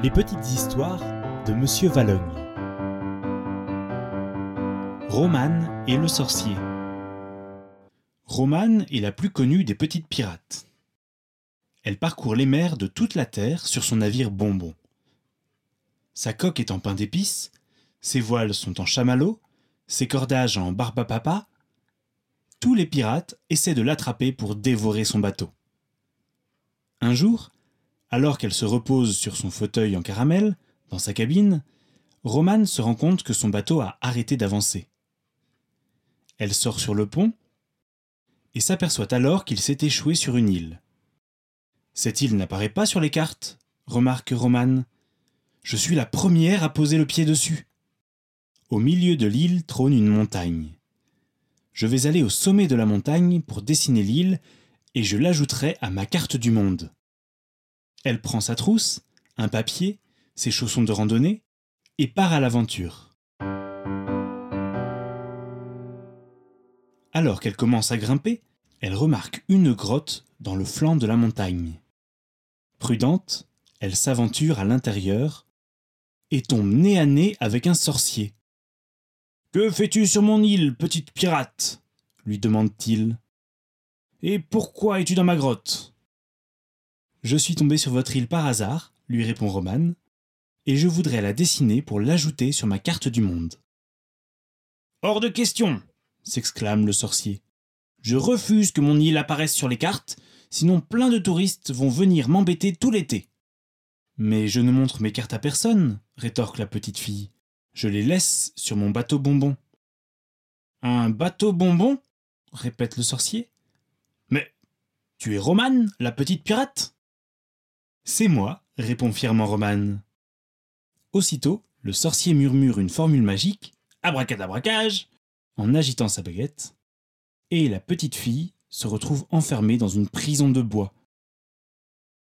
Les petites histoires de Monsieur Valogne. Romane et le sorcier. Romane est la plus connue des petites pirates. Elle parcourt les mers de toute la terre sur son navire Bonbon. Sa coque est en pain d'épices, ses voiles sont en chamallow, ses cordages en barbapapa. Tous les pirates essaient de l'attraper pour dévorer son bateau. Un jour, alors qu'elle se repose sur son fauteuil en caramel, dans sa cabine, Romane se rend compte que son bateau a arrêté d'avancer. Elle sort sur le pont et s'aperçoit alors qu'il s'est échoué sur une île. Cette île n'apparaît pas sur les cartes, remarque Romane. Je suis la première à poser le pied dessus. Au milieu de l'île trône une montagne. Je vais aller au sommet de la montagne pour dessiner l'île et je l'ajouterai à ma carte du monde. Elle prend sa trousse, un papier, ses chaussons de randonnée, et part à l'aventure. Alors qu'elle commence à grimper, elle remarque une grotte dans le flanc de la montagne. Prudente, elle s'aventure à l'intérieur et tombe nez à nez avec un sorcier. Que fais-tu sur mon île, petite pirate? lui demande-t-il. Et pourquoi es-tu dans ma grotte? Je suis tombé sur votre île par hasard, lui répond Romane, et je voudrais la dessiner pour l'ajouter sur ma carte du monde. Hors de question s'exclame le sorcier. Je refuse que mon île apparaisse sur les cartes, sinon plein de touristes vont venir m'embêter tout l'été. Mais je ne montre mes cartes à personne, rétorque la petite fille. Je les laisse sur mon bateau bonbon. Un bateau bonbon? répète le sorcier. Mais tu es Romane, la petite pirate? C'est moi, répond fièrement Romane. Aussitôt, le sorcier murmure une formule magique, abracadabracage, en agitant sa baguette, et la petite fille se retrouve enfermée dans une prison de bois.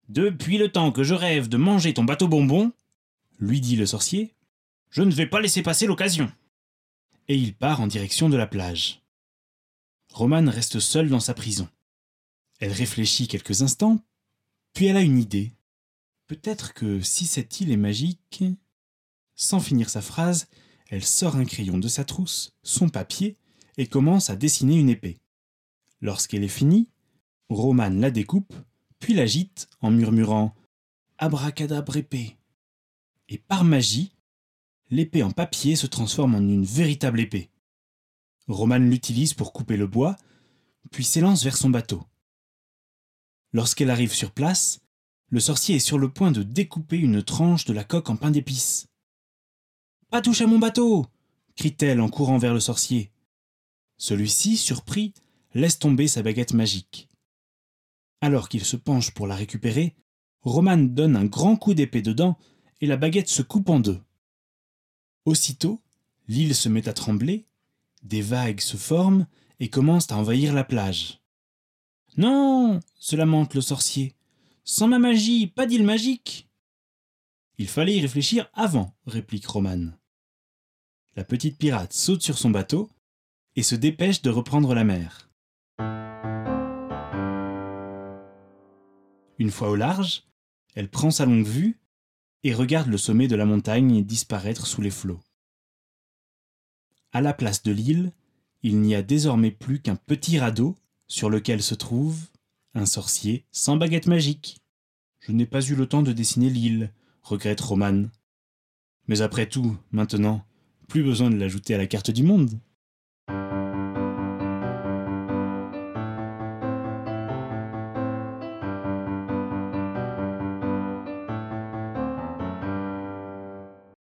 Depuis le temps que je rêve de manger ton bateau bonbon, lui dit le sorcier, je ne vais pas laisser passer l'occasion. Et il part en direction de la plage. Romane reste seule dans sa prison. Elle réfléchit quelques instants, puis elle a une idée. Peut-être que si cette île est magique. Sans finir sa phrase, elle sort un crayon de sa trousse, son papier, et commence à dessiner une épée. Lorsqu'elle est finie, Romane la découpe, puis l'agite en murmurant Abracadabre épée. Et par magie, l'épée en papier se transforme en une véritable épée. Romane l'utilise pour couper le bois, puis s'élance vers son bateau. Lorsqu'elle arrive sur place, le sorcier est sur le point de découper une tranche de la coque en pain d'épices. Pas touche à mon bateau crie-t-elle en courant vers le sorcier. Celui-ci, surpris, laisse tomber sa baguette magique. Alors qu'il se penche pour la récupérer, Roman donne un grand coup d'épée dedans et la baguette se coupe en deux. Aussitôt, l'île se met à trembler, des vagues se forment et commencent à envahir la plage. Non se lamente le sorcier. Sans ma magie, pas d'île magique Il fallait y réfléchir avant, réplique Romane. La petite pirate saute sur son bateau et se dépêche de reprendre la mer. Une fois au large, elle prend sa longue vue et regarde le sommet de la montagne disparaître sous les flots. À la place de l'île, il n'y a désormais plus qu'un petit radeau sur lequel se trouve un sorcier sans baguette magique. Je n'ai pas eu le temps de dessiner l'île, regrette Romane. Mais après tout, maintenant, plus besoin de l'ajouter à la carte du monde.